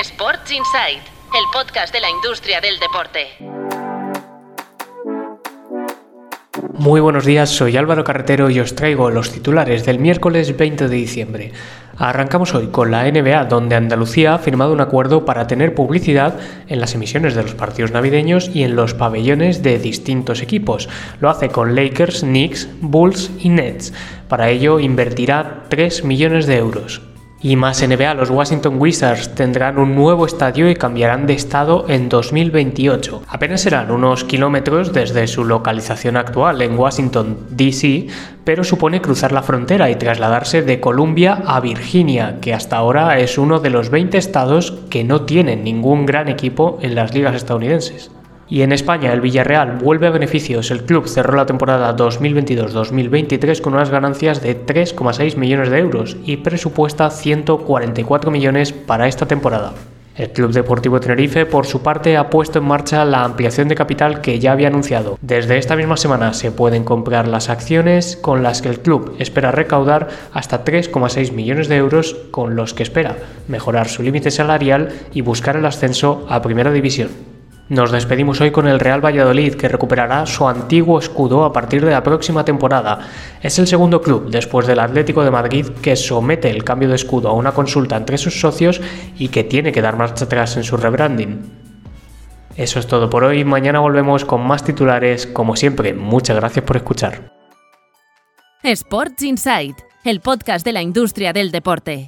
Sports Insight, el podcast de la industria del deporte. Muy buenos días, soy Álvaro Carretero y os traigo los titulares del miércoles 20 de diciembre. Arrancamos hoy con la NBA, donde Andalucía ha firmado un acuerdo para tener publicidad en las emisiones de los partidos navideños y en los pabellones de distintos equipos. Lo hace con Lakers, Knicks, Bulls y Nets. Para ello invertirá 3 millones de euros. Y más NBA, los Washington Wizards tendrán un nuevo estadio y cambiarán de estado en 2028. Apenas serán unos kilómetros desde su localización actual en Washington, D.C., pero supone cruzar la frontera y trasladarse de Columbia a Virginia, que hasta ahora es uno de los 20 estados que no tienen ningún gran equipo en las ligas estadounidenses. Y en España, el Villarreal vuelve a beneficios. El club cerró la temporada 2022-2023 con unas ganancias de 3,6 millones de euros y presupuesta 144 millones para esta temporada. El Club Deportivo Tenerife, por su parte, ha puesto en marcha la ampliación de capital que ya había anunciado. Desde esta misma semana se pueden comprar las acciones con las que el club espera recaudar hasta 3,6 millones de euros, con los que espera mejorar su límite salarial y buscar el ascenso a Primera División. Nos despedimos hoy con el Real Valladolid, que recuperará su antiguo escudo a partir de la próxima temporada. Es el segundo club, después del Atlético de Madrid, que somete el cambio de escudo a una consulta entre sus socios y que tiene que dar marcha atrás en su rebranding. Eso es todo por hoy, mañana volvemos con más titulares, como siempre, muchas gracias por escuchar. Sports Insight, el podcast de la industria del deporte.